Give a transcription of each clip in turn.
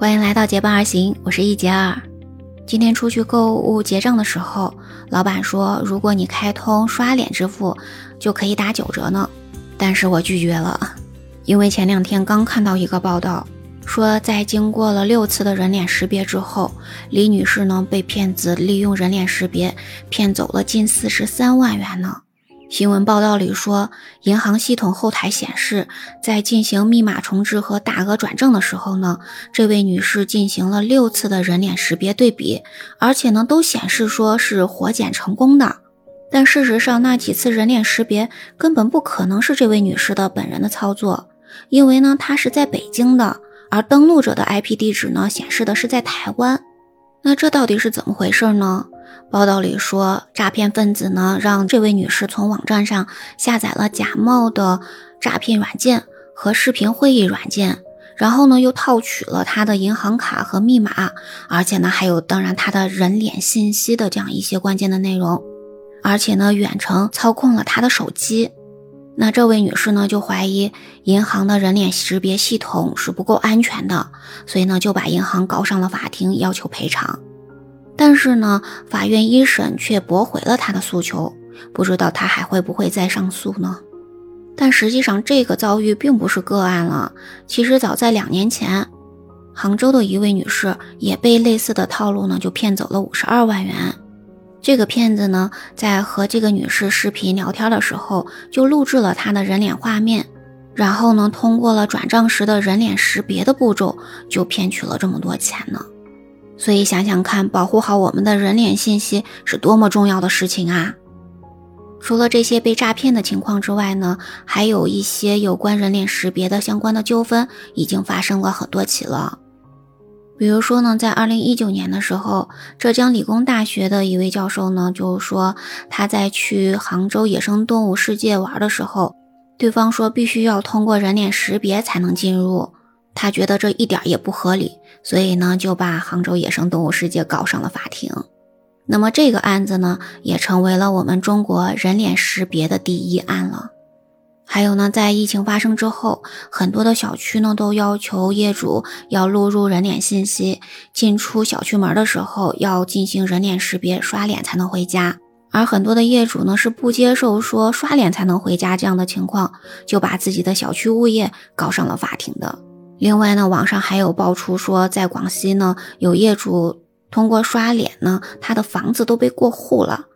欢迎来到结伴而行，我是一杰儿。今天出去购物结账的时候，老板说，如果你开通刷脸支付，就可以打九折呢。但是我拒绝了，因为前两天刚看到一个报道，说在经过了六次的人脸识别之后，李女士呢被骗子利用人脸识别骗走了近四十三万元呢。新闻报道里说，银行系统后台显示，在进行密码重置和大额转正的时候呢，这位女士进行了六次的人脸识别对比，而且呢都显示说是活检成功的。但事实上，那几次人脸识别根本不可能是这位女士的本人的操作，因为呢她是在北京的，而登录者的 IP 地址呢显示的是在台湾。那这到底是怎么回事呢？报道里说，诈骗分子呢让这位女士从网站上下载了假冒的诈骗软件和视频会议软件，然后呢又套取了她的银行卡和密码，而且呢还有当然她的人脸信息的这样一些关键的内容，而且呢远程操控了她的手机。那这位女士呢就怀疑银行的人脸识别系统是不够安全的，所以呢就把银行告上了法庭，要求赔偿。但是呢，法院一审却驳回了他的诉求，不知道他还会不会再上诉呢？但实际上，这个遭遇并不是个案了。其实早在两年前，杭州的一位女士也被类似的套路呢，就骗走了五十二万元。这个骗子呢，在和这个女士视频聊天的时候，就录制了她的人脸画面，然后呢，通过了转账时的人脸识别的步骤，就骗取了这么多钱呢。所以想想看，保护好我们的人脸信息是多么重要的事情啊！除了这些被诈骗的情况之外呢，还有一些有关人脸识别的相关的纠纷已经发生了很多起了。比如说呢，在二零一九年的时候，浙江理工大学的一位教授呢，就说他在去杭州野生动物世界玩的时候，对方说必须要通过人脸识别才能进入。他觉得这一点也不合理，所以呢就把杭州野生动物世界告上了法庭。那么这个案子呢，也成为了我们中国人脸识别的第一案了。还有呢，在疫情发生之后，很多的小区呢都要求业主要录入人脸信息，进出小区门的时候要进行人脸识别，刷脸才能回家。而很多的业主呢是不接受说刷脸才能回家这样的情况，就把自己的小区物业告上了法庭的。另外呢，网上还有爆出说，在广西呢，有业主通过刷脸呢，他的房子都被过户了。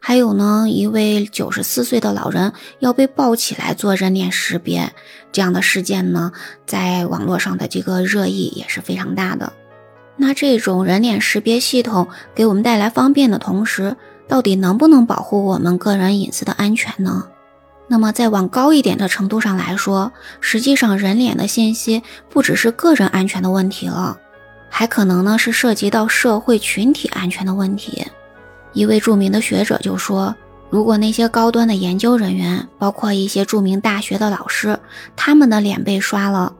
还有呢，一位九十四岁的老人要被抱起来做人脸识别，这样的事件呢，在网络上的这个热议也是非常大的。那这种人脸识别系统给我们带来方便的同时，到底能不能保护我们个人隐私的安全呢？那么，再往高一点的程度上来说，实际上人脸的信息不只是个人安全的问题了，还可能呢是涉及到社会群体安全的问题。一位著名的学者就说，如果那些高端的研究人员，包括一些著名大学的老师，他们的脸被刷了，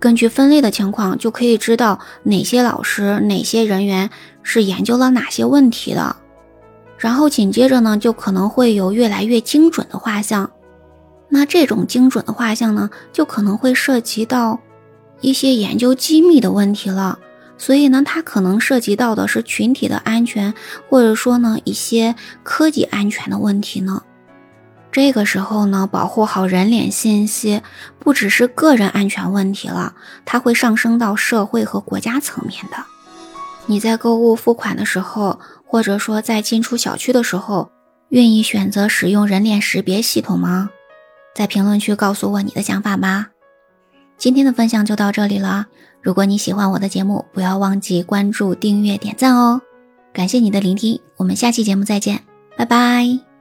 根据分类的情况，就可以知道哪些老师、哪些人员是研究了哪些问题的，然后紧接着呢，就可能会有越来越精准的画像。那这种精准的画像呢，就可能会涉及到一些研究机密的问题了。所以呢，它可能涉及到的是群体的安全，或者说呢一些科技安全的问题呢。这个时候呢，保护好人脸信息，不只是个人安全问题了，它会上升到社会和国家层面的。你在购物付款的时候，或者说在进出小区的时候，愿意选择使用人脸识别系统吗？在评论区告诉我你的想法吧。今天的分享就到这里了。如果你喜欢我的节目，不要忘记关注、订阅、点赞哦。感谢你的聆听，我们下期节目再见，拜拜。